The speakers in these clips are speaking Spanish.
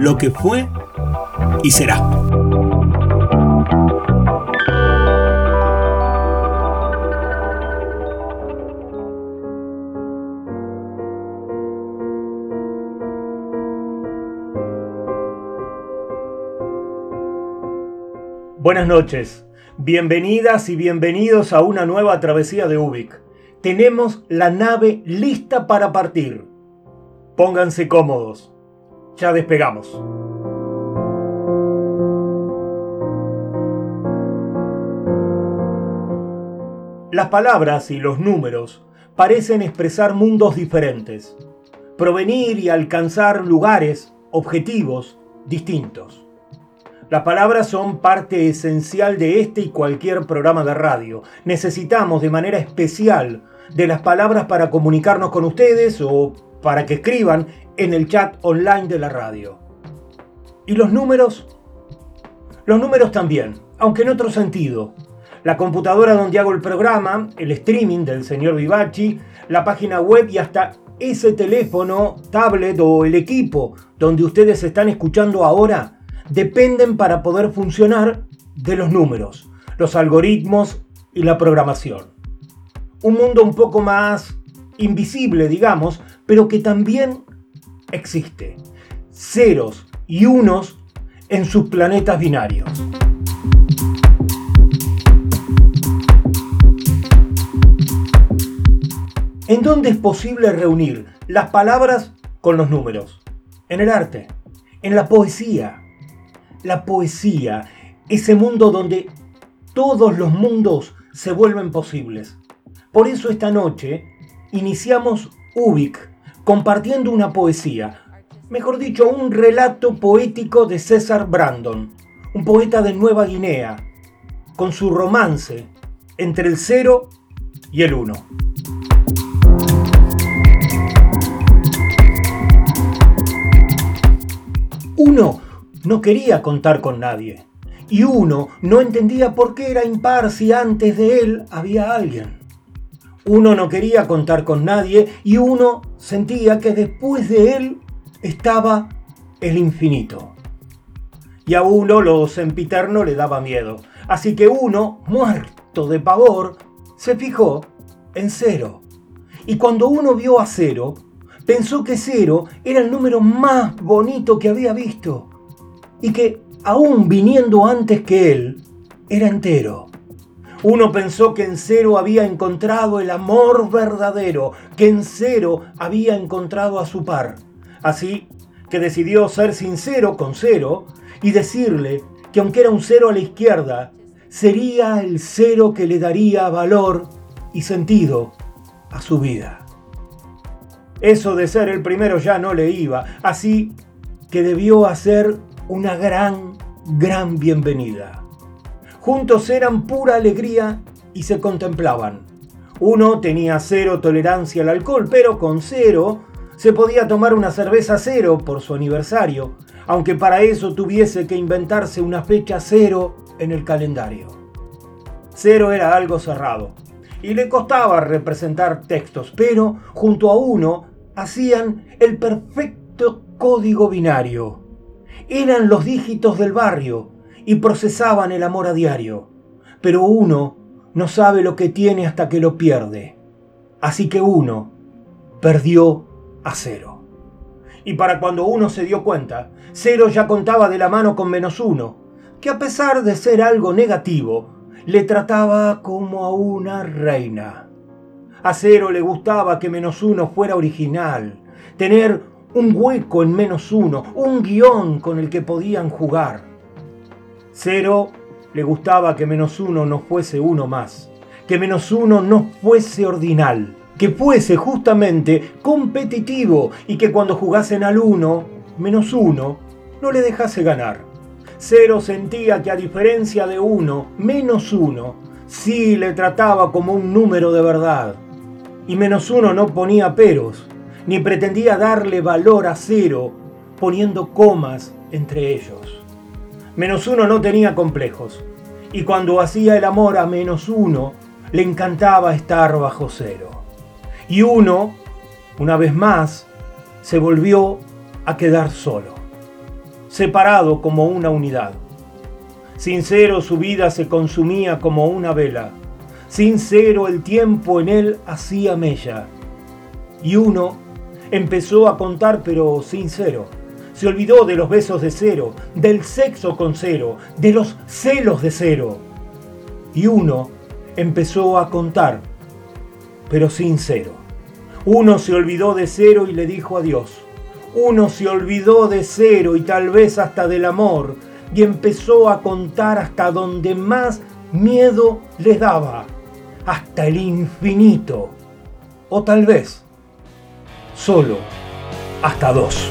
lo que fue y será. Buenas noches, bienvenidas y bienvenidos a una nueva travesía de Ubik. Tenemos la nave lista para partir. Pónganse cómodos. Ya despegamos. Las palabras y los números parecen expresar mundos diferentes, provenir y alcanzar lugares, objetivos distintos. Las palabras son parte esencial de este y cualquier programa de radio. Necesitamos de manera especial de las palabras para comunicarnos con ustedes o para que escriban en el chat online de la radio. ¿Y los números? Los números también, aunque en otro sentido. La computadora donde hago el programa, el streaming del señor Vivachi, la página web y hasta ese teléfono, tablet o el equipo donde ustedes están escuchando ahora dependen para poder funcionar de los números, los algoritmos y la programación. Un mundo un poco más invisible, digamos, pero que también existe. Ceros y unos en sus planetas binarios. ¿En dónde es posible reunir las palabras con los números? En el arte, en la poesía, la poesía, ese mundo donde todos los mundos se vuelven posibles. Por eso esta noche iniciamos Ubik compartiendo una poesía, mejor dicho, un relato poético de César Brandon, un poeta de Nueva Guinea, con su romance entre el cero y el uno. Uno no quería contar con nadie. Y uno no entendía por qué era impar si antes de él había alguien. Uno no quería contar con nadie y uno sentía que después de él estaba el infinito. Y a uno lo sempiterno le daba miedo. Así que uno, muerto de pavor, se fijó en cero. Y cuando uno vio a cero, pensó que cero era el número más bonito que había visto y que, aún viniendo antes que él, era entero. Uno pensó que en cero había encontrado el amor verdadero, que en cero había encontrado a su par. Así que decidió ser sincero con cero y decirle que aunque era un cero a la izquierda, sería el cero que le daría valor y sentido a su vida. Eso de ser el primero ya no le iba, así que debió hacer una gran, gran bienvenida. Juntos eran pura alegría y se contemplaban. Uno tenía cero tolerancia al alcohol, pero con cero se podía tomar una cerveza cero por su aniversario, aunque para eso tuviese que inventarse una fecha cero en el calendario. Cero era algo cerrado y le costaba representar textos, pero junto a uno hacían el perfecto código binario eran los dígitos del barrio y procesaban el amor a diario. Pero uno no sabe lo que tiene hasta que lo pierde. Así que uno perdió a cero. Y para cuando uno se dio cuenta, cero ya contaba de la mano con menos uno, que a pesar de ser algo negativo, le trataba como a una reina. A cero le gustaba que menos uno fuera original, tener un hueco en menos uno, un guion con el que podían jugar. Cero le gustaba que menos uno no fuese uno más, que menos uno no fuese ordinal, que fuese justamente competitivo y que cuando jugasen al uno, menos uno, no le dejase ganar. Cero sentía que a diferencia de uno, menos uno, sí le trataba como un número de verdad. Y menos uno no ponía peros, ni pretendía darle valor a cero poniendo comas entre ellos. Menos uno no tenía complejos, y cuando hacía el amor a menos uno, le encantaba estar bajo cero. Y uno, una vez más, se volvió a quedar solo, separado como una unidad. Sin cero su vida se consumía como una vela. Sin cero el tiempo en él hacía mella. Y uno empezó a contar pero sin cero. Se olvidó de los besos de cero, del sexo con cero, de los celos de cero. Y uno empezó a contar, pero sin cero. Uno se olvidó de cero y le dijo adiós. Uno se olvidó de cero y tal vez hasta del amor y empezó a contar hasta donde más miedo les daba, hasta el infinito. O tal vez solo hasta dos.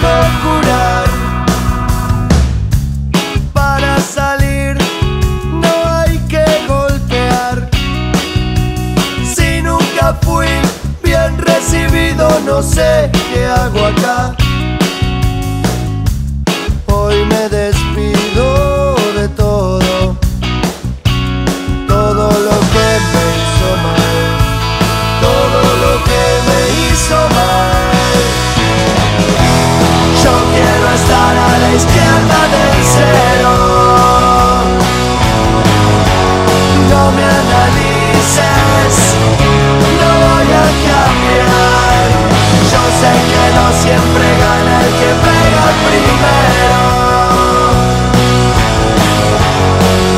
Puedo curar. Para salir no hay que golpear. Si nunca fui bien recibido, no sé qué hago acá. Hoy me despido de todo, todo lo que me hizo mal, todo lo que me hizo mal. Yo quiero estar a la izquierda del cero. No me analices, no voy a cambiar. Yo sé que no siempre gana el que pega primero.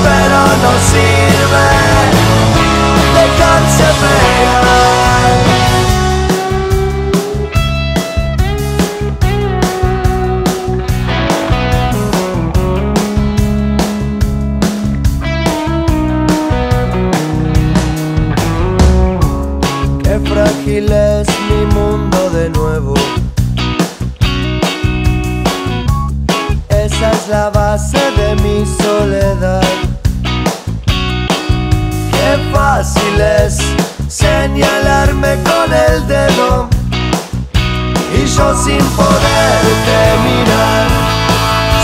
Pero no sirve dejarse frágil es mi mundo de nuevo. Esa es la base de mi soledad. Qué fácil es señalarme con el dedo y yo sin poderte mirar,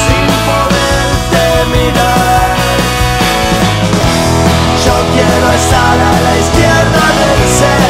sin poderte mirar. Yo quiero estar a la izquierda del cero.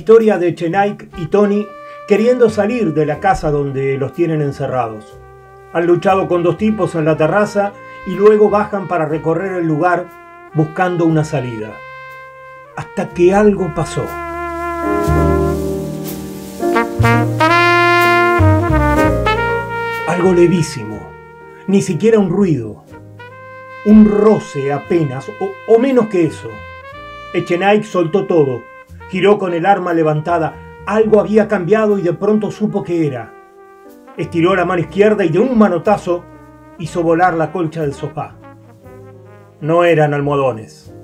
Historia de Chenaik y Tony queriendo salir de la casa donde los tienen encerrados. Han luchado con dos tipos en la terraza y luego bajan para recorrer el lugar buscando una salida. Hasta que algo pasó. Algo levísimo, ni siquiera un ruido, un roce apenas, o, menos que eso. Echenike soltó todo, giró con el arma levantada, algo había cambiado y de pronto supo que era. Estiró la mano izquierda y de un manotazo hizo volar la colcha del sofá. No eran almohadones.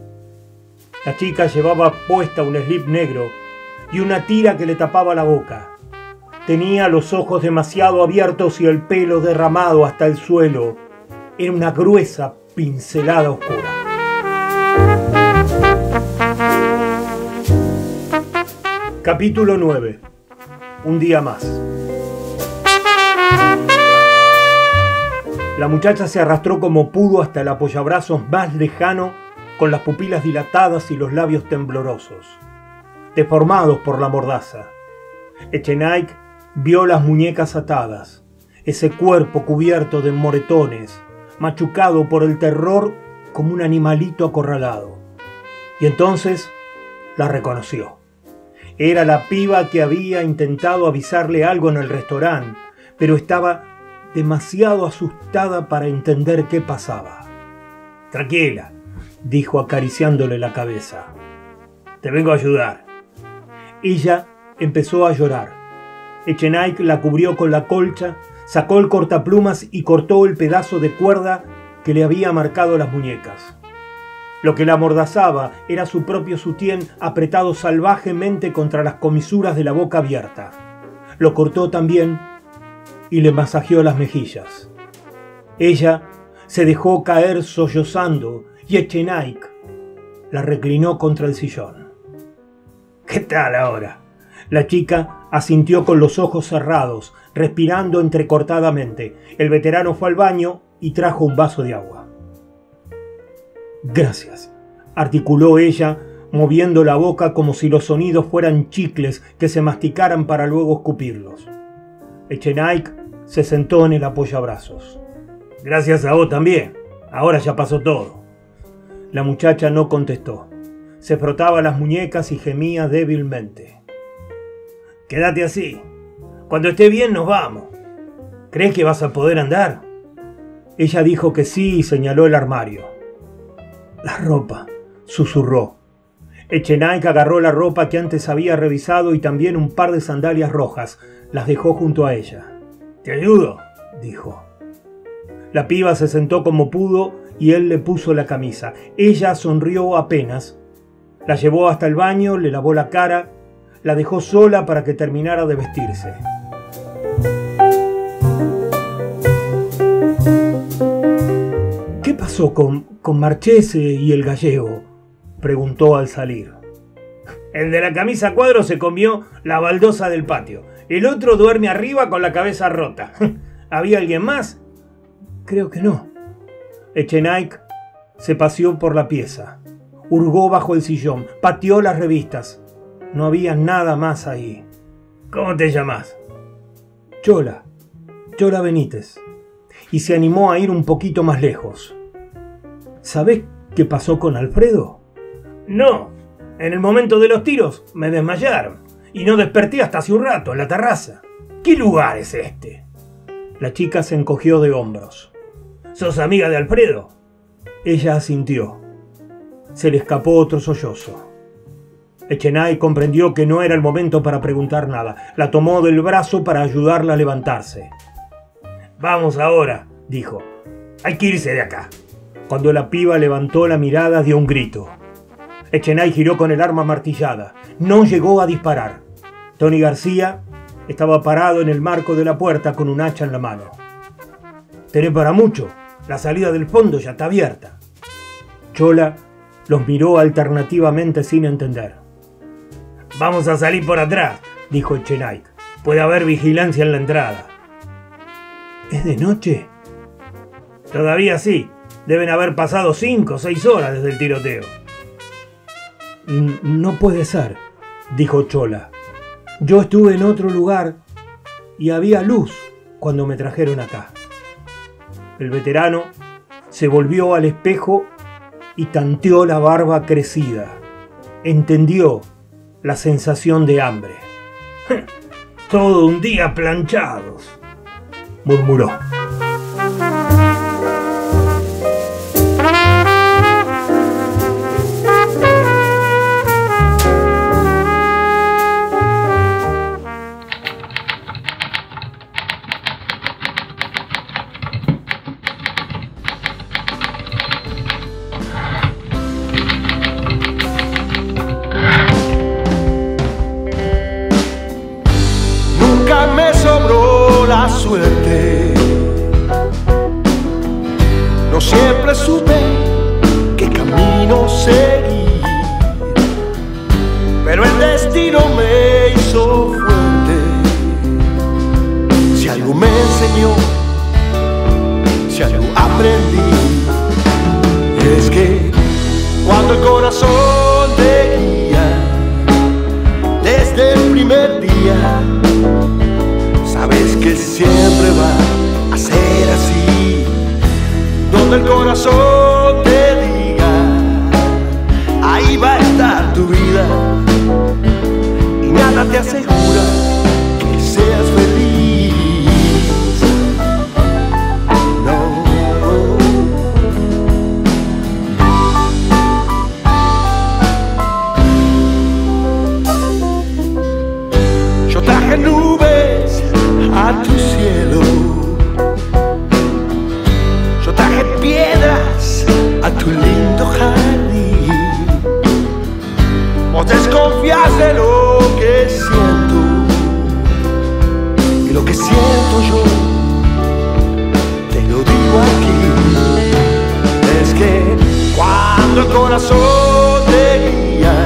La chica llevaba puesta un slip negro y una tira que le tapaba la boca. Tenía los ojos demasiado abiertos y el pelo derramado hasta el suelo. Era una gruesa pincelada oscura. Capítulo 9. Un día más. La muchacha se arrastró como pudo hasta el apoyabrazos más lejano, con las pupilas dilatadas y los labios temblorosos, deformados por la mordaza. Echenike vio las muñecas atadas, ese cuerpo cubierto de moretones, machucado por el terror como un animalito acorralado. Y entonces la reconoció. Era la piba que había intentado avisarle algo en el restaurante, pero estaba demasiado asustada para entender qué pasaba. Tranquila, dijo acariciándole la cabeza. Te vengo a ayudar. Ella empezó a llorar. Echenike la cubrió con la colcha, sacó el cortaplumas y cortó el pedazo de cuerda que le había marcado las muñecas. Lo que la amordazaba era su propio sutién apretado salvajemente contra las comisuras de la boca abierta. Lo cortó también y le masajeó las mejillas. Ella se dejó caer sollozando y Echenike la reclinó contra el sillón. ¿Qué tal ahora? La chica asintió con los ojos cerrados, respirando entrecortadamente. El veterano fue al baño y trajo un vaso de agua. Gracias, articuló ella, moviendo la boca como si los sonidos fueran chicles que se masticaran para luego escupirlos. Echenike se sentó en el apoyabrazos. Gracias a vos también. Ahora ya pasó todo. La muchacha no contestó. Se frotaba las muñecas y gemía débilmente. Quédate así. Cuando esté bien nos vamos. ¿Crees que vas a poder andar? Ella dijo que sí y señaló el armario. La ropa, susurró. Echenike agarró la ropa que antes había revisado y también un par de sandalias rojas. Las dejó junto a ella. ¿Te ayudo? dijo. La piba se sentó como pudo y él le puso la camisa. Ella sonrió apenas. La llevó hasta el baño, le lavó la cara, la dejó sola para que terminara de vestirse. Pasó con, con Marchese y el gallego? preguntó al salir. El de la camisa cuadro se comió la baldosa del patio. El otro duerme arriba con la cabeza rota. ¿Había alguien más? Creo que no. Echenike se paseó por la pieza. Hurgó bajo el sillón, pateó las revistas. No había nada más ahí. ¿Cómo te llamas? Chola. Chola Benítez. Y se animó a ir un poquito más lejos. ¿Sabés qué pasó con Alfredo? No. En el momento de los tiros me desmayaron y no desperté hasta hace un rato en la terraza. ¿Qué lugar es este? La chica se encogió de hombros. ¿Sos amiga de Alfredo? Ella asintió. Se le escapó otro sollozo. Echenay comprendió que no era el momento para preguntar nada. La tomó del brazo para ayudarla a levantarse. Vamos ahora, dijo. Hay que irse de acá. Cuando la piba levantó la mirada dio un grito. Echenay giró con el arma martillada. No llegó a disparar. Tony García estaba parado en el marco de la puerta con un hacha en la mano. Tenés para mucho. La salida del fondo ya está abierta. Chola los miró alternativamente sin entender. Vamos a salir por atrás, dijo Echenay. Puede haber vigilancia en la entrada. ¿Es de noche? Todavía sí. Deben haber pasado cinco o seis horas desde el tiroteo. No puede ser, dijo Chola. Yo estuve en otro lugar y había luz cuando me trajeron acá. El veterano Se volvió al espejo y tanteó la barba crecida. Entendió la sensación de hambre. Todo un día planchados, murmuró. jardín. Vos desconfías de lo que siento y lo que siento yo te lo digo aquí. Es que cuando el corazón te guía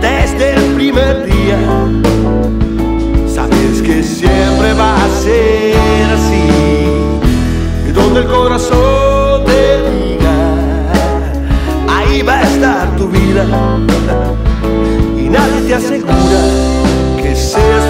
desde el primer día, sabes que siempre va a ser así. Y donde el corazón ahí va a estar tu vida. Y nadie te asegura que seas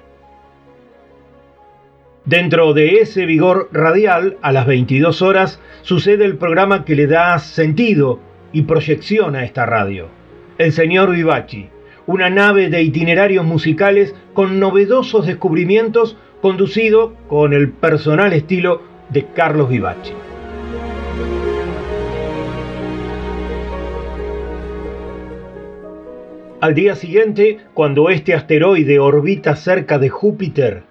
Dentro de ese vigor radial, a las 22 horas, sucede el programa que le da sentido y proyección a esta radio. El señor Vivaci, una nave de itinerarios musicales con novedosos descubrimientos conducido con el personal estilo de Carlos Vivaci. Al día siguiente, cuando este asteroide orbita cerca de Júpiter,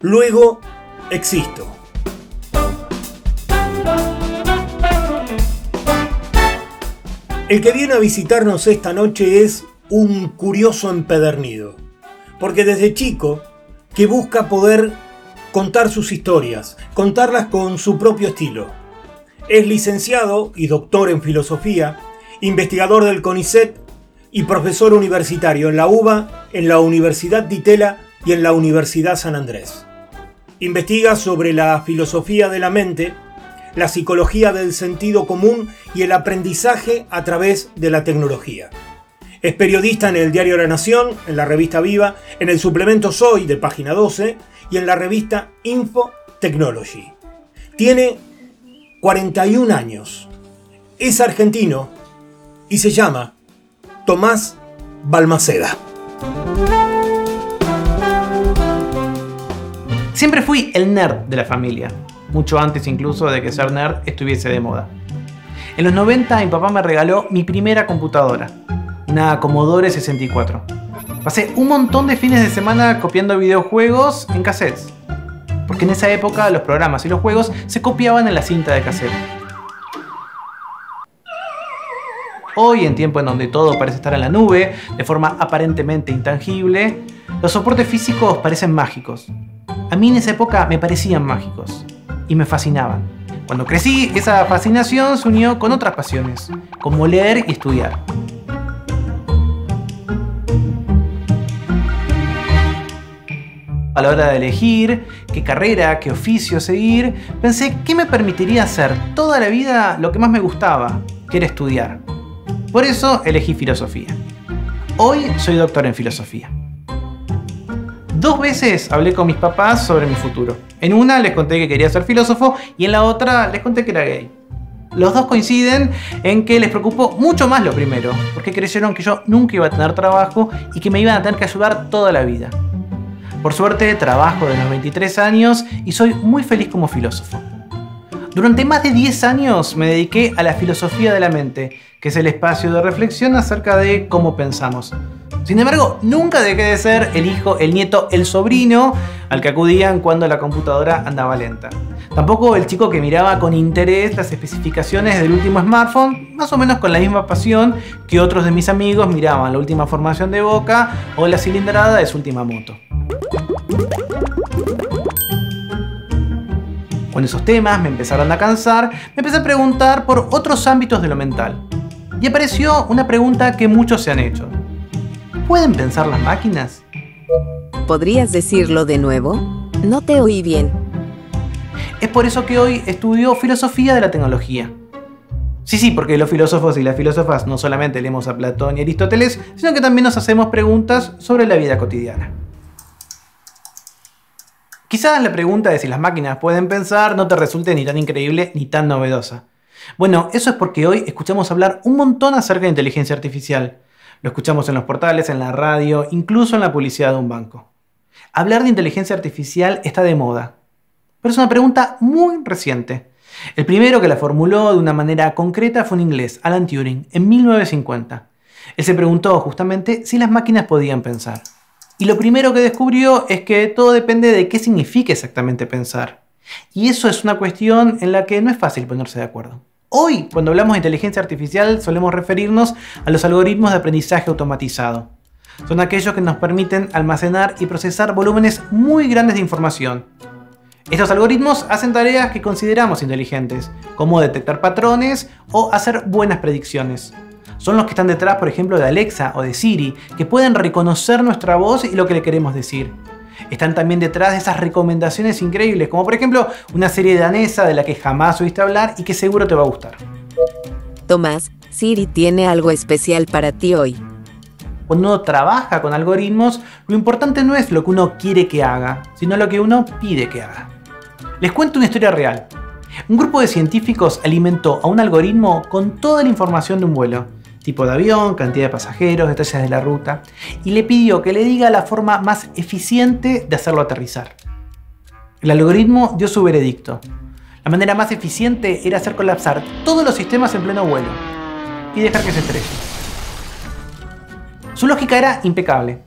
Luego existo. El que viene a visitarnos esta noche es un curioso empedernido, porque desde chico que busca poder contar sus historias, contarlas con su propio estilo. Es licenciado y doctor en filosofía, investigador del CONICET y profesor universitario en la UBA, en la Universidad de Itela y en la Universidad San Andrés. Investiga sobre la filosofía de la mente, la psicología del sentido común y el aprendizaje a través de la tecnología. Es periodista en el diario La Nación, en la revista Viva, en el suplemento Soy de página 12 y en la revista Info Technology. Tiene 41 años. Es argentino y se llama Tomás Balmaceda. Siempre fui el nerd de la familia, mucho antes incluso de que ser nerd estuviese de moda. En los 90 mi papá me regaló mi primera computadora, una Commodore 64. Pasé un montón de fines de semana copiando videojuegos en cassettes, porque en esa época los programas y los juegos se copiaban en la cinta de cassette. Hoy, en tiempo en donde todo parece estar en la nube, de forma aparentemente intangible, los soportes físicos parecen mágicos. A mí en esa época me parecían mágicos y me fascinaban. Cuando crecí, esa fascinación se unió con otras pasiones, como leer y estudiar. A la hora de elegir qué carrera, qué oficio seguir, pensé qué me permitiría hacer toda la vida lo que más me gustaba, que era estudiar. Por eso elegí filosofía. Hoy soy doctor en filosofía. Dos veces hablé con mis papás sobre mi futuro. En una les conté que quería ser filósofo y en la otra les conté que era gay. Los dos coinciden en que les preocupó mucho más lo primero, porque creyeron que yo nunca iba a tener trabajo y que me iban a tener que ayudar toda la vida. Por suerte trabajo de los 23 años y soy muy feliz como filósofo. Durante más de 10 años me dediqué a la filosofía de la mente, que es el espacio de reflexión acerca de cómo pensamos. Sin embargo, nunca dejé de ser el hijo, el nieto, el sobrino al que acudían cuando la computadora andaba lenta. Tampoco el chico que miraba con interés las especificaciones del último smartphone, más o menos con la misma pasión que otros de mis amigos miraban la última formación de boca o la cilindrada de su última moto. Cuando esos temas me empezaron a cansar, me empecé a preguntar por otros ámbitos de lo mental. Y apareció una pregunta que muchos se han hecho. ¿Pueden pensar las máquinas? ¿Podrías decirlo de nuevo? No te oí bien. Es por eso que hoy estudio filosofía de la tecnología. Sí, sí, porque los filósofos y las filósofas no solamente leemos a Platón y Aristóteles, sino que también nos hacemos preguntas sobre la vida cotidiana. Quizás la pregunta de si las máquinas pueden pensar no te resulte ni tan increíble ni tan novedosa. Bueno, eso es porque hoy escuchamos hablar un montón acerca de inteligencia artificial. Lo escuchamos en los portales, en la radio, incluso en la publicidad de un banco. Hablar de inteligencia artificial está de moda, pero es una pregunta muy reciente. El primero que la formuló de una manera concreta fue un inglés, Alan Turing, en 1950. Él se preguntó justamente si las máquinas podían pensar. Y lo primero que descubrió es que todo depende de qué significa exactamente pensar. Y eso es una cuestión en la que no es fácil ponerse de acuerdo. Hoy, cuando hablamos de inteligencia artificial, solemos referirnos a los algoritmos de aprendizaje automatizado. Son aquellos que nos permiten almacenar y procesar volúmenes muy grandes de información. Estos algoritmos hacen tareas que consideramos inteligentes, como detectar patrones o hacer buenas predicciones son los que están detrás, por ejemplo, de Alexa o de Siri, que pueden reconocer nuestra voz y lo que le queremos decir. Están también detrás de esas recomendaciones increíbles, como por ejemplo una serie danesa de la que jamás oíste hablar y que seguro te va a gustar. Tomás, Siri tiene algo especial para ti hoy. Cuando uno trabaja con algoritmos, lo importante no es lo que uno quiere que haga, sino lo que uno pide que haga. Les cuento una historia real. Un grupo de científicos alimentó a un algoritmo con toda la información de un vuelo tipo de avión, cantidad de pasajeros, detalles de la ruta, y le pidió que le diga la forma más eficiente de hacerlo aterrizar. El algoritmo dio su veredicto. La manera más eficiente era hacer colapsar todos los sistemas en pleno vuelo y dejar que se estrelle. Su lógica era impecable.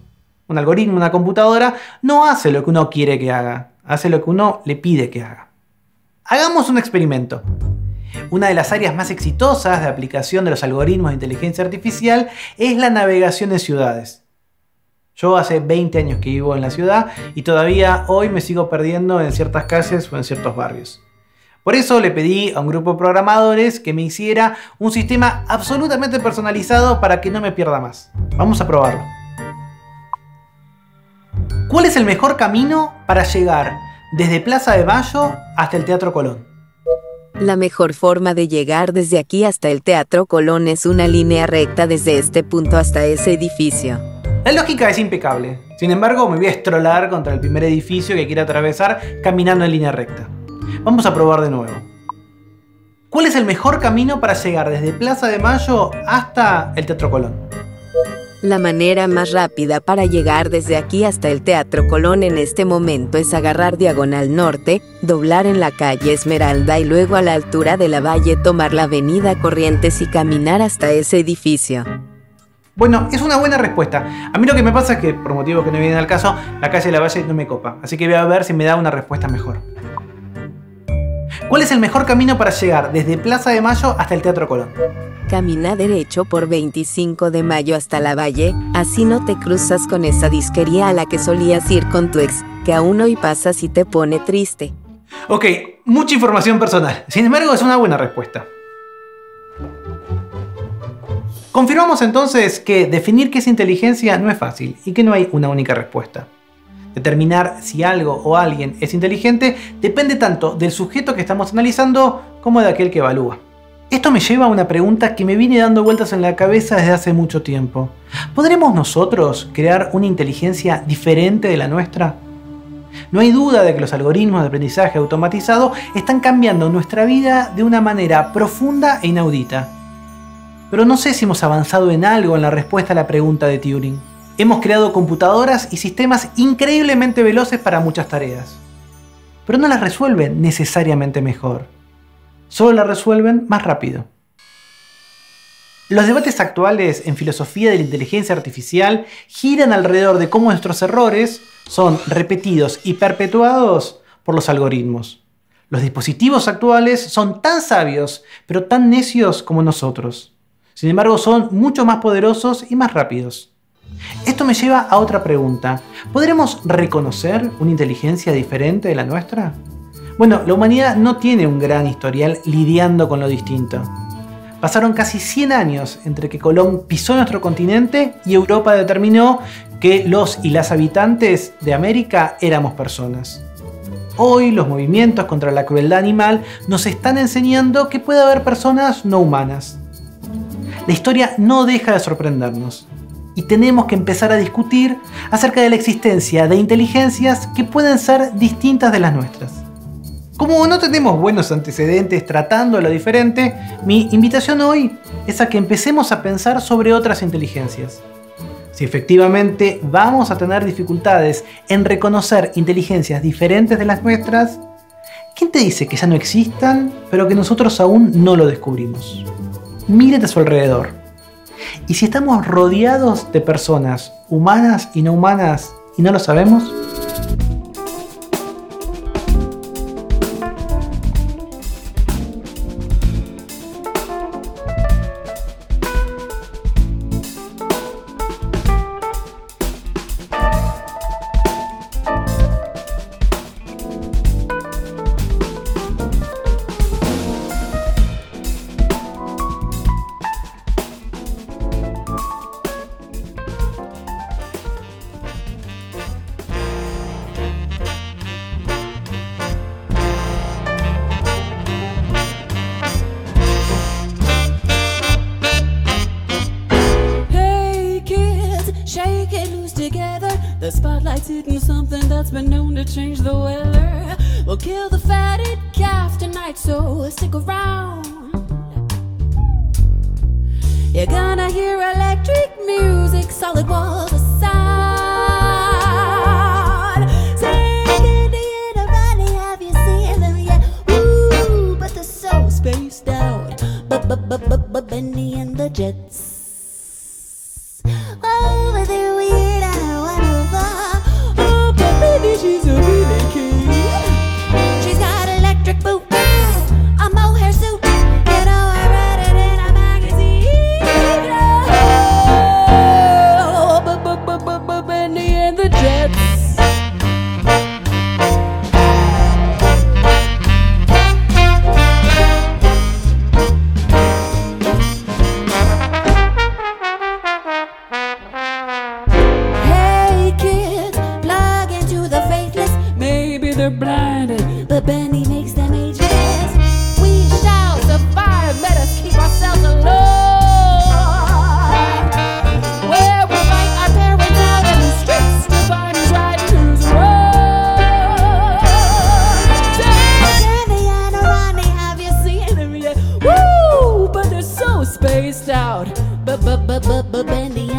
Un algoritmo, una computadora, no hace lo que uno quiere que haga, hace lo que uno le pide que haga. Hagamos un experimento. Una de las áreas más exitosas de aplicación de los algoritmos de inteligencia artificial es la navegación en ciudades. Yo hace 20 años que vivo en la ciudad y todavía hoy me sigo perdiendo en ciertas calles o en ciertos barrios. Por eso le pedí a un grupo de programadores que me hiciera un sistema absolutamente personalizado para que no me pierda más. Vamos a probarlo. ¿Cuál es el mejor camino para llegar desde Plaza de Mayo hasta el Teatro Colón? La mejor forma de llegar desde aquí hasta el Teatro Colón es una línea recta desde este punto hasta ese edificio. La lógica es impecable. Sin embargo, me voy a estrolar contra el primer edificio que quiero atravesar caminando en línea recta. Vamos a probar de nuevo. ¿Cuál es el mejor camino para llegar desde Plaza de Mayo hasta el Teatro Colón? La manera más rápida para llegar desde aquí hasta el Teatro Colón en este momento es agarrar diagonal norte, doblar en la calle Esmeralda y luego a la altura de la valle tomar la avenida Corrientes y caminar hasta ese edificio. Bueno, es una buena respuesta. A mí lo que me pasa es que, por motivos que no vienen al caso, la calle de la Valle no me copa. Así que voy a ver si me da una respuesta mejor. ¿Cuál es el mejor camino para llegar desde Plaza de Mayo hasta el Teatro Colón? Camina derecho por 25 de mayo hasta la valle, así no te cruzas con esa disquería a la que solías ir con tu ex, que aún hoy pasas y te pone triste. Ok, mucha información personal. Sin embargo, es una buena respuesta. Confirmamos entonces que definir qué es inteligencia no es fácil y que no hay una única respuesta. Determinar si algo o alguien es inteligente depende tanto del sujeto que estamos analizando como de aquel que evalúa. Esto me lleva a una pregunta que me viene dando vueltas en la cabeza desde hace mucho tiempo. ¿Podremos nosotros crear una inteligencia diferente de la nuestra? No hay duda de que los algoritmos de aprendizaje automatizado están cambiando nuestra vida de una manera profunda e inaudita. Pero no sé si hemos avanzado en algo en la respuesta a la pregunta de Turing. Hemos creado computadoras y sistemas increíblemente veloces para muchas tareas, pero no las resuelven necesariamente mejor. Solo las resuelven más rápido. Los debates actuales en filosofía de la inteligencia artificial giran alrededor de cómo nuestros errores son repetidos y perpetuados por los algoritmos. Los dispositivos actuales son tan sabios, pero tan necios como nosotros. Sin embargo, son mucho más poderosos y más rápidos. Esto me lleva a otra pregunta. ¿Podremos reconocer una inteligencia diferente de la nuestra? Bueno, la humanidad no tiene un gran historial lidiando con lo distinto. Pasaron casi 100 años entre que Colón pisó nuestro continente y Europa determinó que los y las habitantes de América éramos personas. Hoy los movimientos contra la crueldad animal nos están enseñando que puede haber personas no humanas. La historia no deja de sorprendernos y tenemos que empezar a discutir acerca de la existencia de inteligencias que pueden ser distintas de las nuestras. Como no tenemos buenos antecedentes tratando lo diferente, mi invitación hoy es a que empecemos a pensar sobre otras inteligencias. Si efectivamente vamos a tener dificultades en reconocer inteligencias diferentes de las nuestras, ¿quién te dice que ya no existan, pero que nosotros aún no lo descubrimos? Mírate a su alrededor. ¿Y si estamos rodeados de personas humanas y no humanas y no lo sabemos? Spaced out. But but but but but Bendy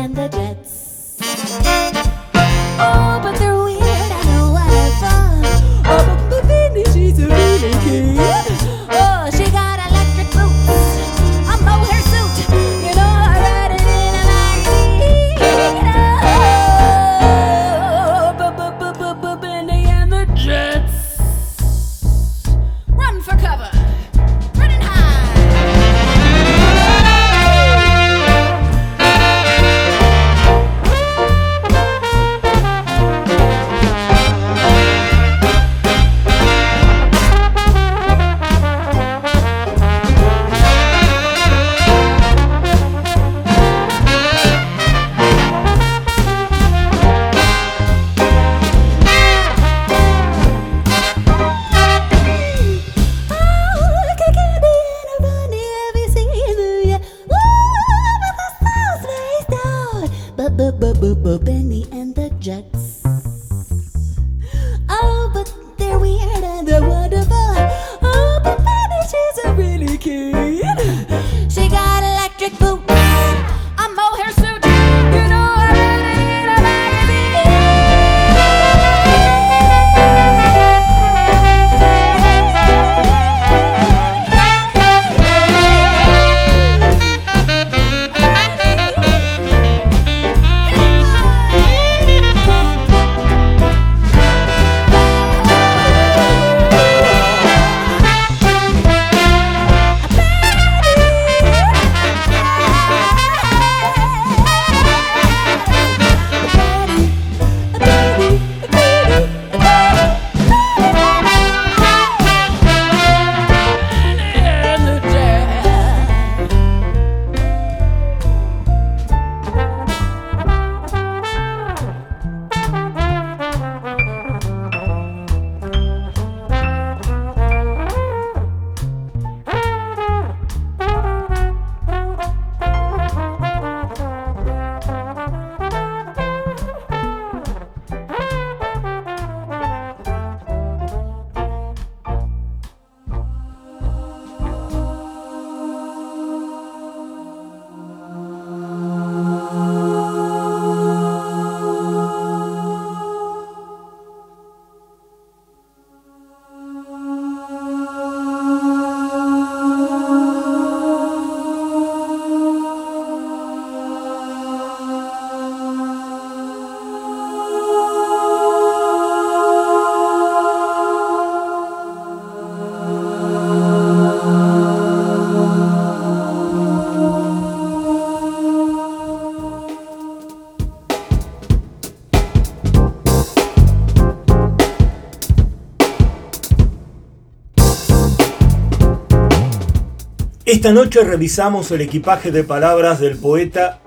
Esta noche revisamos el equipaje de palabras del poeta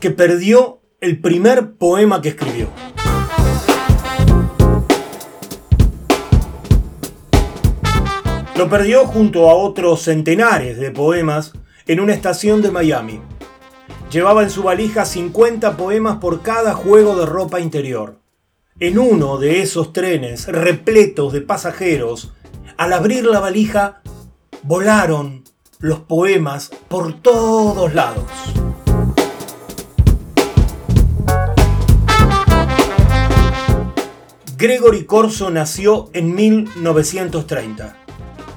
que perdió el primer poema que escribió. Lo perdió junto a otros centenares de poemas en una estación de Miami. Llevaba en su valija 50 poemas por cada juego de ropa interior. En uno de esos trenes repletos de pasajeros, al abrir la valija, volaron los poemas por todos lados. Gregory Corso nació en 1930.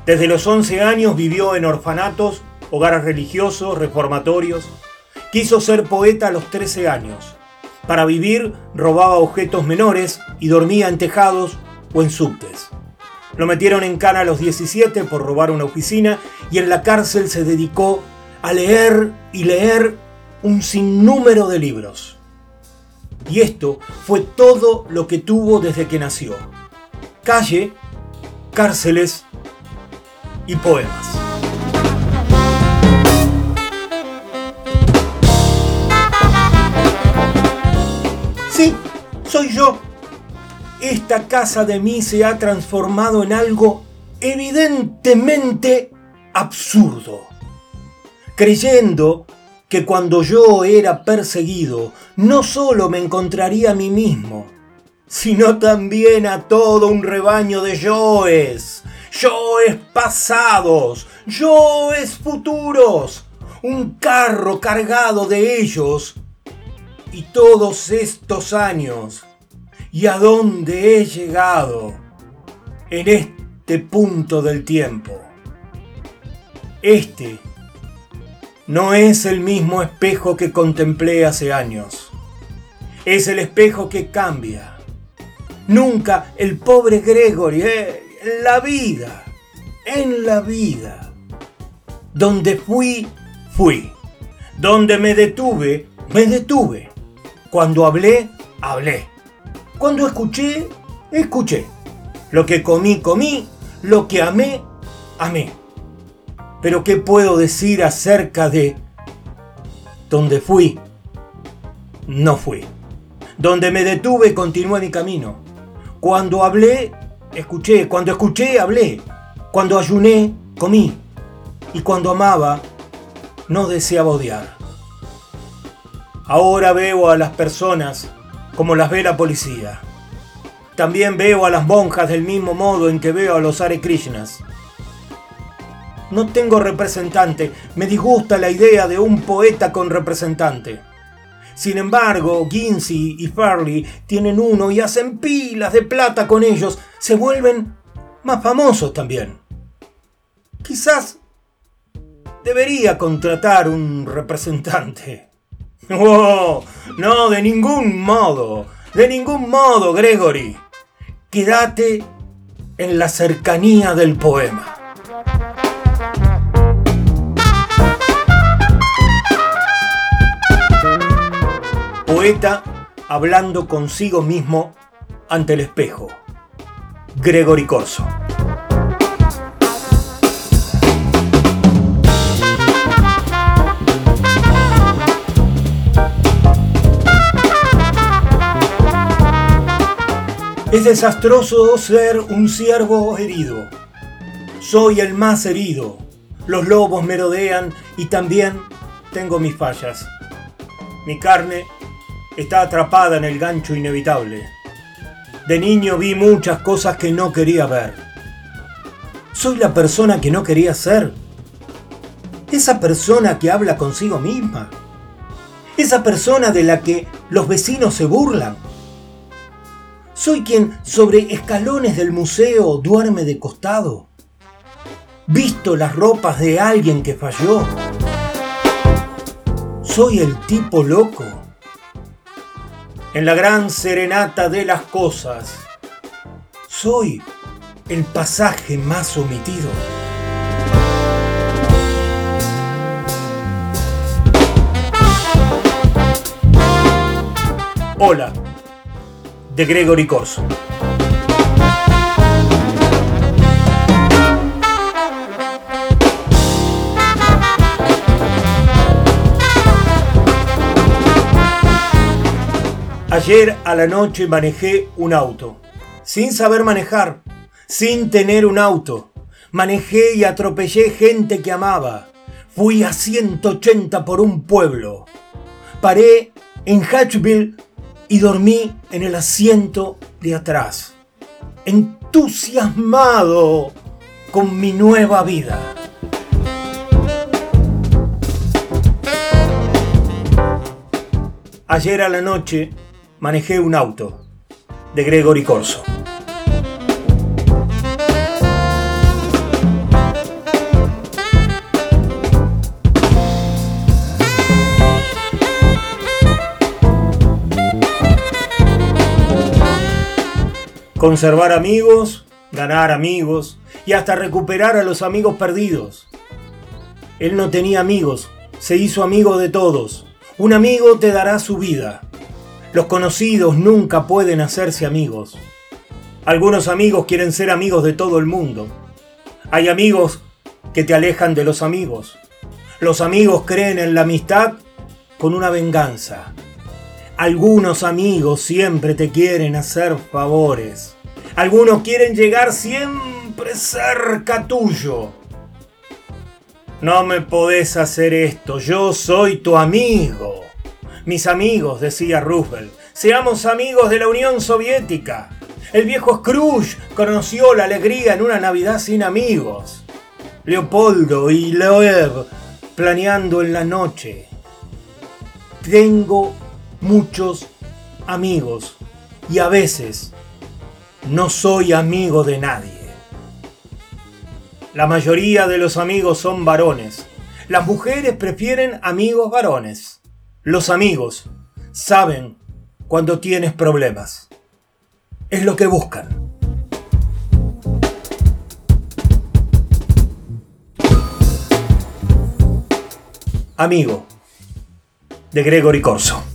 Desde los 11 años vivió en orfanatos, hogares religiosos, reformatorios. Quiso ser poeta a los 13 años. Para vivir robaba objetos menores y dormía en tejados o en subtes. Lo metieron en cana a los 17 por robar una oficina y en la cárcel se dedicó a leer y leer un sinnúmero de libros. Y esto fue todo lo que tuvo desde que nació. Calle, cárceles y poemas. Sí, soy yo. Esta casa de mí se ha transformado en algo evidentemente absurdo. Creyendo que cuando yo era perseguido no solo me encontraría a mí mismo, sino también a todo un rebaño de yoes, yoes pasados, yoes futuros, un carro cargado de ellos y todos estos años. ¿Y a dónde he llegado en este punto del tiempo? Este no es el mismo espejo que contemplé hace años. Es el espejo que cambia. Nunca el pobre Gregory, eh, en la vida, en la vida. Donde fui, fui. Donde me detuve, me detuve. Cuando hablé, hablé. Cuando escuché, escuché. Lo que comí, comí. Lo que amé, amé. Pero ¿qué puedo decir acerca de donde fui? No fui. Donde me detuve, continué mi camino. Cuando hablé, escuché. Cuando escuché, hablé. Cuando ayuné, comí. Y cuando amaba, no deseaba odiar. Ahora veo a las personas como las ve la policía. También veo a las monjas del mismo modo en que veo a los Hare Krishnas. No tengo representante, me disgusta la idea de un poeta con representante. Sin embargo, Ginsey y Farley tienen uno y hacen pilas de plata con ellos, se vuelven más famosos también. Quizás debería contratar un representante. Oh, no, de ningún modo, de ningún modo, Gregory. Quédate en la cercanía del poema. Poeta hablando consigo mismo ante el espejo. Gregory Corso. Es desastroso ser un ciervo herido. Soy el más herido. Los lobos merodean y también tengo mis fallas. Mi carne está atrapada en el gancho inevitable. De niño vi muchas cosas que no quería ver. Soy la persona que no quería ser. Esa persona que habla consigo misma. Esa persona de la que los vecinos se burlan. Soy quien sobre escalones del museo duerme de costado. Visto las ropas de alguien que falló. Soy el tipo loco. En la gran serenata de las cosas. Soy el pasaje más omitido. Hola, de Gregory Corso. Ayer a la noche manejé un auto, sin saber manejar, sin tener un auto. Manejé y atropellé gente que amaba. Fui a 180 por un pueblo. Paré en Hatchville y dormí en el asiento de atrás, entusiasmado con mi nueva vida. Ayer a la noche manejé un auto de Gregory Corso. Conservar amigos, ganar amigos y hasta recuperar a los amigos perdidos. Él no tenía amigos, se hizo amigo de todos. Un amigo te dará su vida. Los conocidos nunca pueden hacerse amigos. Algunos amigos quieren ser amigos de todo el mundo. Hay amigos que te alejan de los amigos. Los amigos creen en la amistad con una venganza. Algunos amigos siempre te quieren hacer favores. Algunos quieren llegar siempre cerca tuyo. No me podés hacer esto, yo soy tu amigo. Mis amigos, decía Roosevelt, seamos amigos de la Unión Soviética. El viejo Scrooge conoció la alegría en una Navidad sin amigos. Leopoldo y Loeb planeando en la noche. Tengo muchos amigos y a veces no soy amigo de nadie. La mayoría de los amigos son varones. Las mujeres prefieren amigos varones. Los amigos saben cuando tienes problemas. Es lo que buscan. Amigo de Gregory Corso.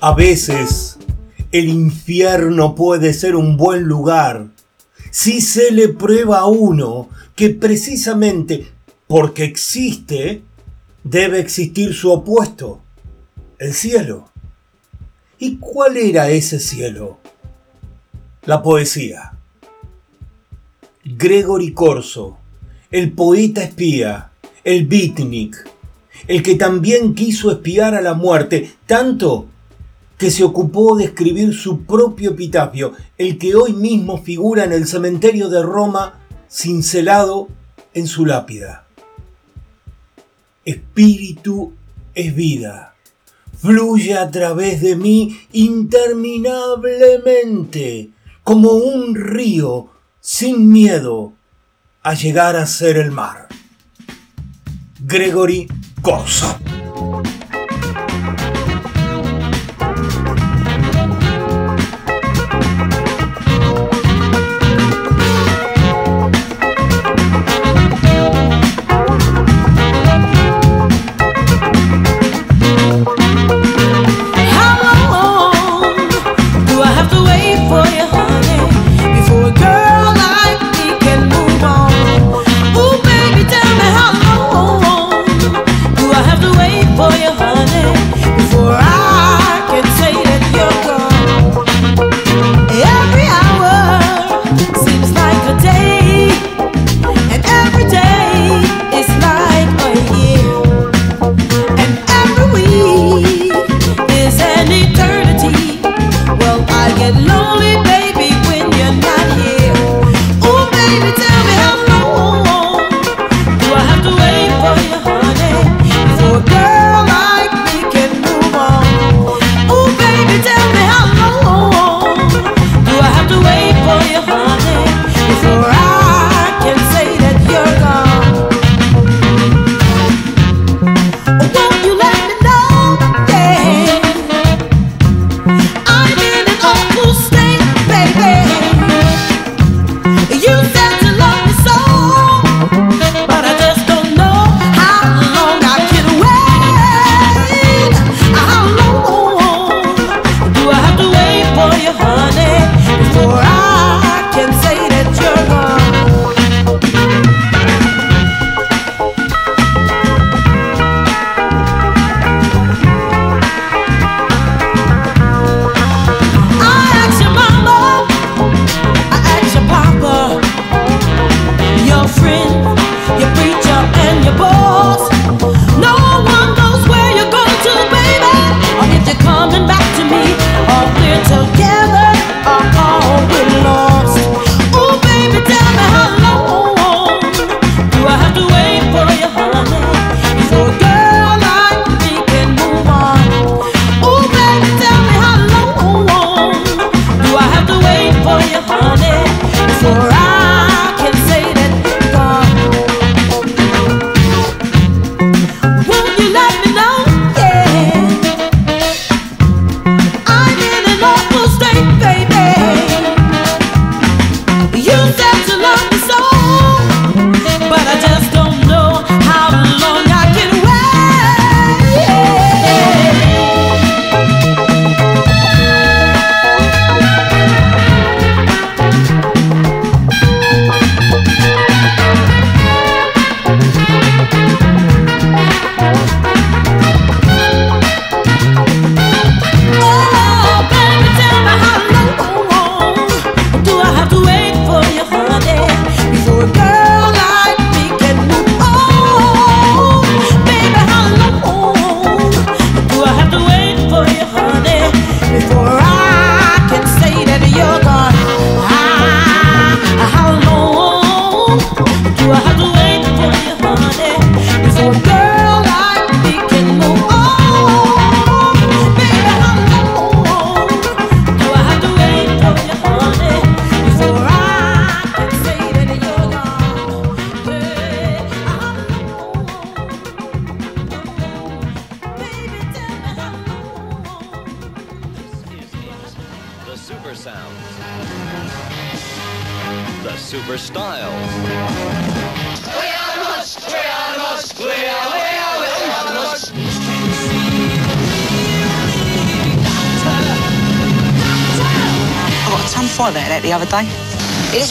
A veces el infierno puede ser un buen lugar si se le prueba a uno que precisamente porque existe debe existir su opuesto, el cielo. ¿Y cuál era ese cielo? La poesía. Gregory Corso, el poeta espía, el beatnik, el que también quiso espiar a la muerte, tanto que se ocupó de escribir su propio epitafio, el que hoy mismo figura en el cementerio de Roma cincelado en su lápida. Espíritu es vida, fluye a través de mí interminablemente, como un río sin miedo a llegar a ser el mar. Gregory Corso.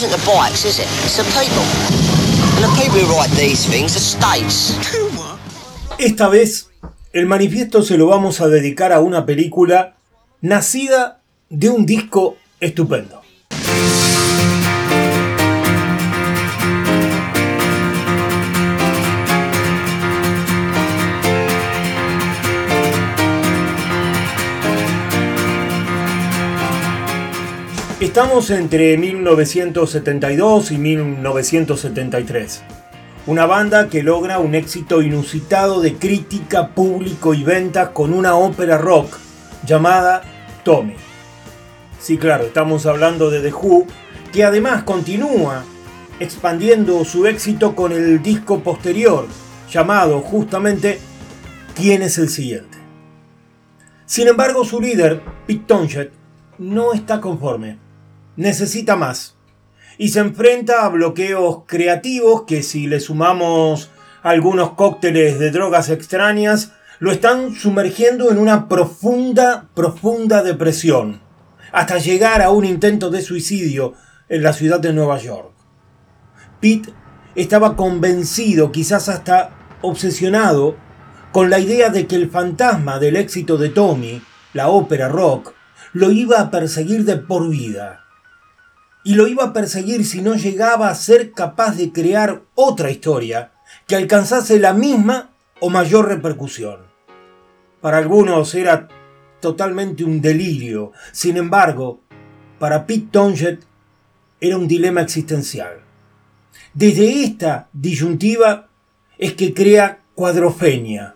Isn't the bikes, is it? It's the people. And the people who write these things are states. Esta vez, el manifiesto se lo vamos a dedicar a una película nacida de un disco estupendo. Estamos entre 1972 y 1973. Una banda que logra un éxito inusitado de crítica, público y ventas con una ópera rock llamada Tommy. Sí, claro, estamos hablando de The Who, que además continúa expandiendo su éxito con el disco posterior, llamado justamente ¿Quién es el siguiente? Sin embargo, su líder, Pete Townshend, no está conforme. Necesita más. Y se enfrenta a bloqueos creativos que si le sumamos algunos cócteles de drogas extrañas, lo están sumergiendo en una profunda, profunda depresión, hasta llegar a un intento de suicidio en la ciudad de Nueva York. Pete estaba convencido, quizás hasta obsesionado, con la idea de que el fantasma del éxito de Tommy, la ópera rock, lo iba a perseguir de por vida. Y lo iba a perseguir si no llegaba a ser capaz de crear otra historia que alcanzase la misma o mayor repercusión. Para algunos era totalmente un delirio, sin embargo, para Pete Townshend era un dilema existencial. Desde esta disyuntiva es que crea Cuadrofenia,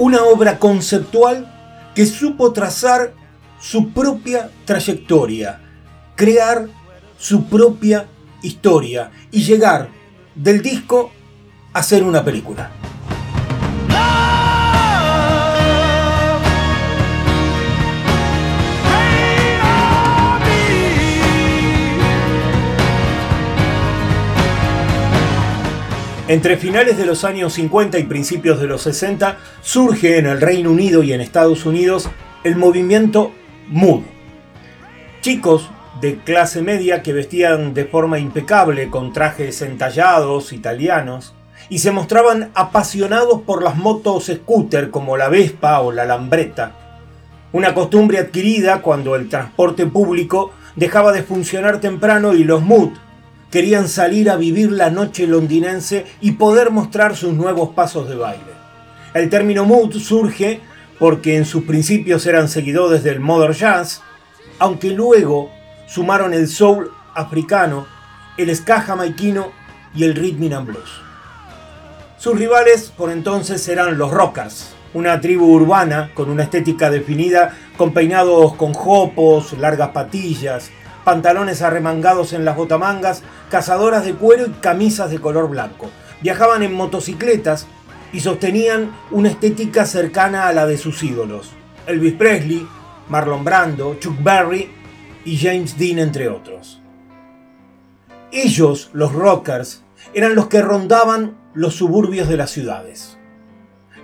una obra conceptual que supo trazar su propia trayectoria, crear su propia historia y llegar del disco a ser una película. Entre finales de los años 50 y principios de los 60 surge en el Reino Unido y en Estados Unidos el movimiento Mood. Chicos de clase media que vestían de forma impecable con trajes entallados italianos y se mostraban apasionados por las motos scooter como la Vespa o la Lambretta. Una costumbre adquirida cuando el transporte público dejaba de funcionar temprano y los Mood querían salir a vivir la noche londinense y poder mostrar sus nuevos pasos de baile. El término mood surge porque en sus principios eran seguidores del modern jazz, aunque luego sumaron el soul africano, el ska jamaiquino y el rhythm and blues. Sus rivales por entonces eran los rockers, una tribu urbana con una estética definida con peinados con jopos, largas patillas, pantalones arremangados en las botamangas, cazadoras de cuero y camisas de color blanco. Viajaban en motocicletas y sostenían una estética cercana a la de sus ídolos, Elvis Presley, Marlon Brando, Chuck Berry y James Dean entre otros. Ellos, los rockers, eran los que rondaban los suburbios de las ciudades.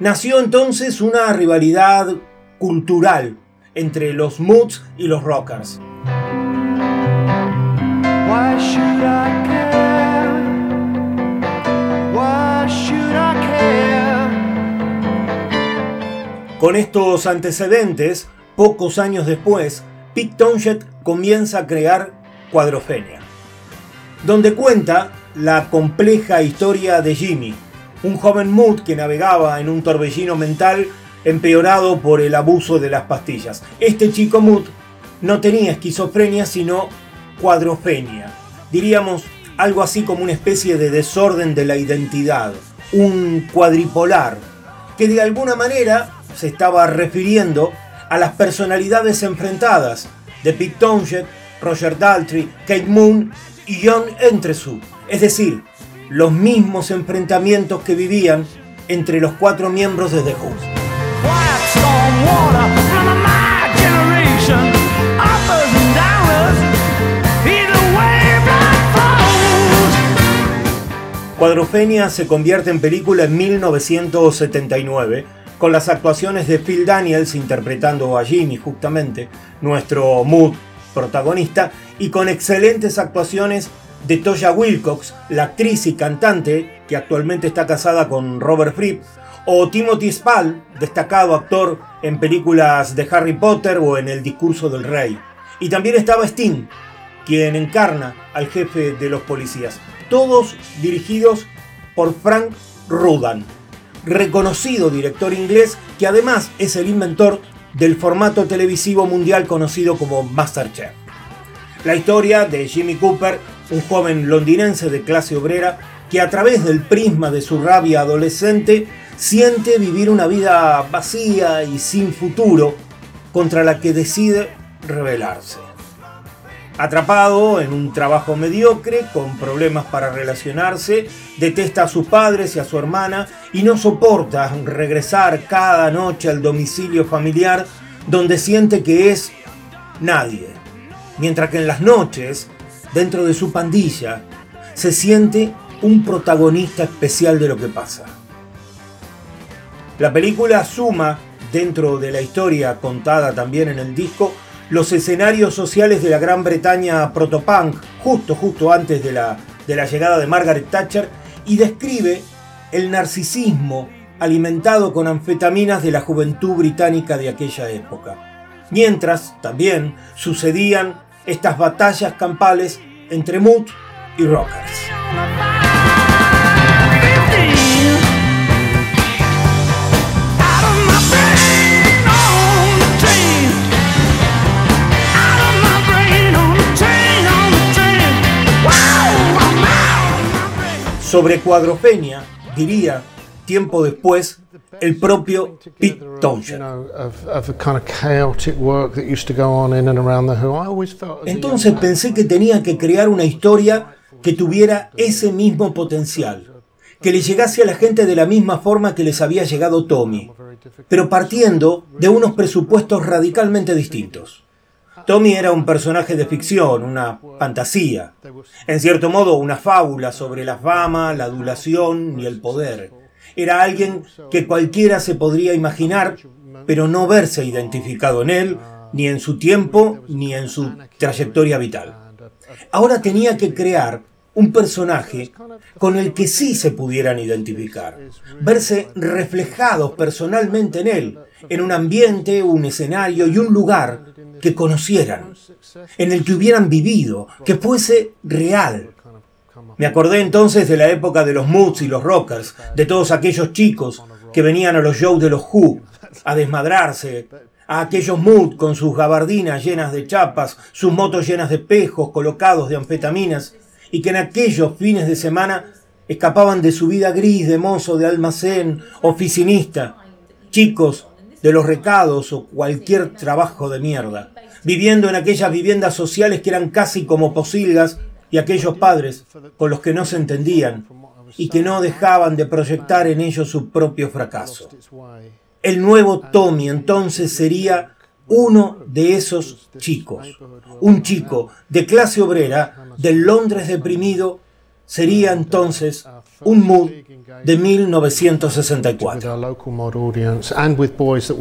Nació entonces una rivalidad cultural entre los moods y los rockers. Con estos antecedentes, pocos años después, Pete Townshend comienza a crear Cuadrofenia, donde cuenta la compleja historia de Jimmy, un joven mood que navegaba en un torbellino mental empeorado por el abuso de las pastillas. Este chico mood no tenía esquizofrenia, sino cuadrofenia. Diríamos algo así como una especie de desorden de la identidad, un cuadripolar, que de alguna manera se estaba refiriendo a las personalidades enfrentadas de Pete Townshend Roger Daltrey, Kate Moon y John Entresou, es decir, los mismos enfrentamientos que vivían entre los cuatro miembros de The Who. Cuadrofenia se convierte en película en 1979, con las actuaciones de Phil Daniels interpretando a Jimmy justamente, nuestro mood protagonista, y con excelentes actuaciones de Toya Wilcox, la actriz y cantante que actualmente está casada con Robert Fripp, o Timothy Spall, destacado actor en películas de Harry Potter o en El discurso del rey. Y también estaba Sting, quien encarna al jefe de los policías, todos dirigidos por Frank Rudan, reconocido director inglés que además es el inventor del formato televisivo mundial conocido como MasterChef. La historia de Jimmy Cooper, un joven londinense de clase obrera que a través del prisma de su rabia adolescente siente vivir una vida vacía y sin futuro contra la que decide rebelarse. Atrapado en un trabajo mediocre, con problemas para relacionarse, detesta a sus padres y a su hermana y no soporta regresar cada noche al domicilio familiar donde siente que es nadie. Mientras que en las noches, dentro de su pandilla, se siente un protagonista especial de lo que pasa. La película suma, dentro de la historia contada también en el disco, los escenarios sociales de la Gran Bretaña protopunk, justo, justo antes de la, de la llegada de Margaret Thatcher, y describe el narcisismo alimentado con anfetaminas de la juventud británica de aquella época. Mientras, también, sucedían estas batallas campales entre mood y rockers. Sobre Cuadrofenia, diría, tiempo después, el propio Pete Townshend. Entonces pensé que tenía que crear una historia que tuviera ese mismo potencial, que le llegase a la gente de la misma forma que les había llegado Tommy, pero partiendo de unos presupuestos radicalmente distintos. Tommy era un personaje de ficción, una fantasía, en cierto modo una fábula sobre la fama, la adulación y el poder. Era alguien que cualquiera se podría imaginar, pero no verse identificado en él, ni en su tiempo, ni en su trayectoria vital. Ahora tenía que crear un personaje con el que sí se pudieran identificar, verse reflejados personalmente en él, en un ambiente, un escenario y un lugar que conocieran, en el que hubieran vivido, que fuese real. Me acordé entonces de la época de los Moods y los Rockers, de todos aquellos chicos que venían a los shows de los Who a desmadrarse, a aquellos Mood con sus gabardinas llenas de chapas, sus motos llenas de pejos colocados de anfetaminas, y que en aquellos fines de semana escapaban de su vida gris de mozo de almacén, oficinista, chicos de los recados o cualquier trabajo de mierda, viviendo en aquellas viviendas sociales que eran casi como posilgas y aquellos padres con los que no se entendían y que no dejaban de proyectar en ellos su propio fracaso. El nuevo Tommy entonces sería uno de esos chicos. Un chico de clase obrera del Londres deprimido sería entonces un mood de with 1964. our local mod audience and with boys that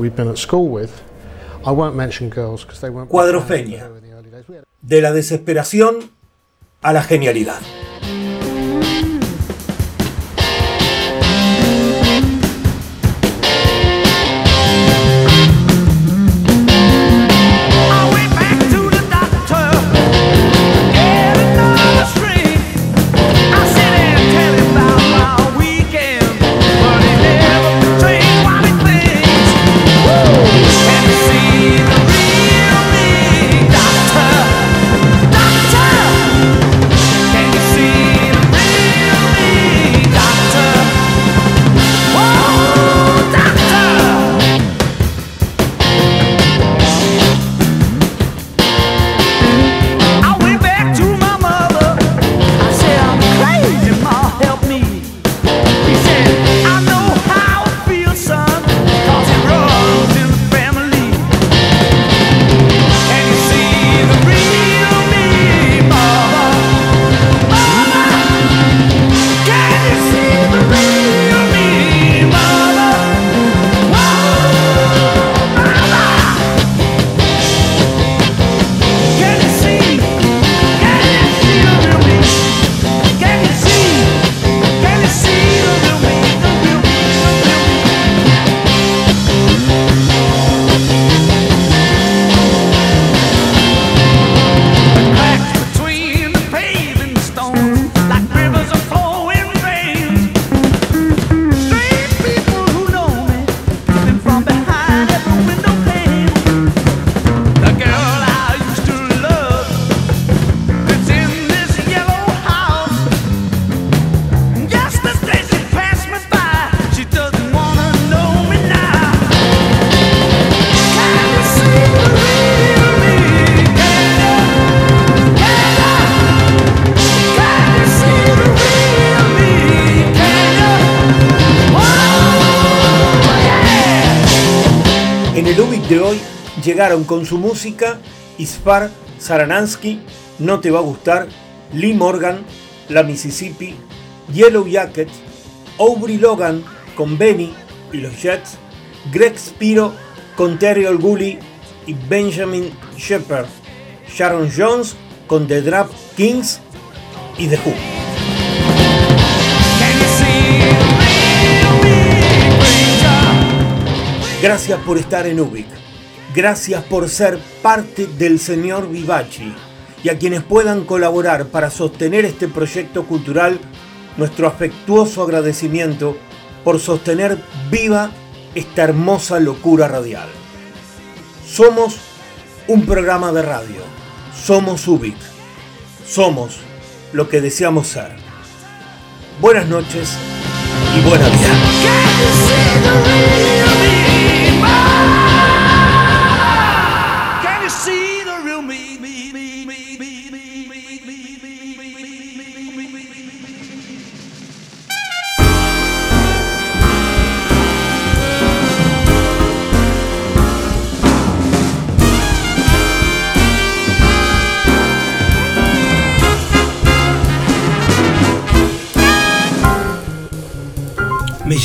con su música Isfar Saranansky, No Te Va a Gustar, Lee Morgan, La Mississippi, Yellow Jacket, Aubrey Logan con Benny y los Jets, Greg Spiro con Terry O'Gully y Benjamin Shepard, Sharon Jones con The Drap Kings y The Who. Gracias por estar en Ubik. Gracias por ser parte del señor Vivaci y a quienes puedan colaborar para sostener este proyecto cultural, nuestro afectuoso agradecimiento por sostener viva esta hermosa locura radial. Somos un programa de radio. Somos Ubik. Somos lo que deseamos ser. Buenas noches y buena vida.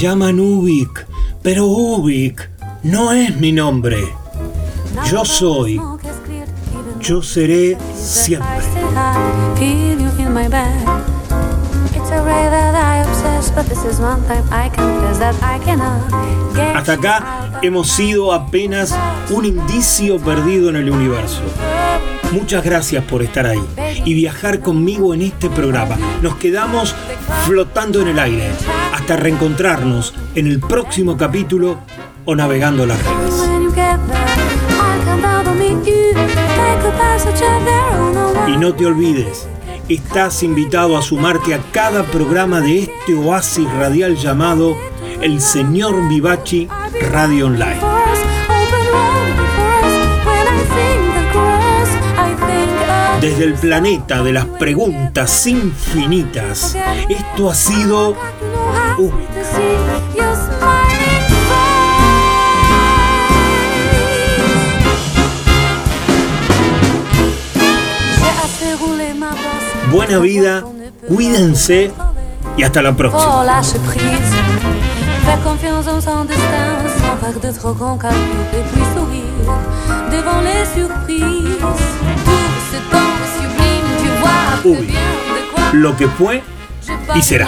llaman Ubik, pero Ubik no es mi nombre. Yo soy, yo seré siempre. Hasta acá hemos sido apenas un indicio perdido en el universo. Muchas gracias por estar ahí y viajar conmigo en este programa. Nos quedamos flotando en el aire hasta reencontrarnos en el próximo capítulo o navegando las redes. Y no te olvides, estás invitado a sumarte a cada programa de este oasis radial llamado El Señor Vivaci Radio Online. Desde el planeta de las preguntas infinitas, esto ha sido Ubik. Buena vida, cuídense y hasta la próxima. Faire confiance en son destin sans faire de trop grands calculs et puis sourire devant les surprises. Uy, lo que fue y será.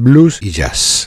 Blues y jazz.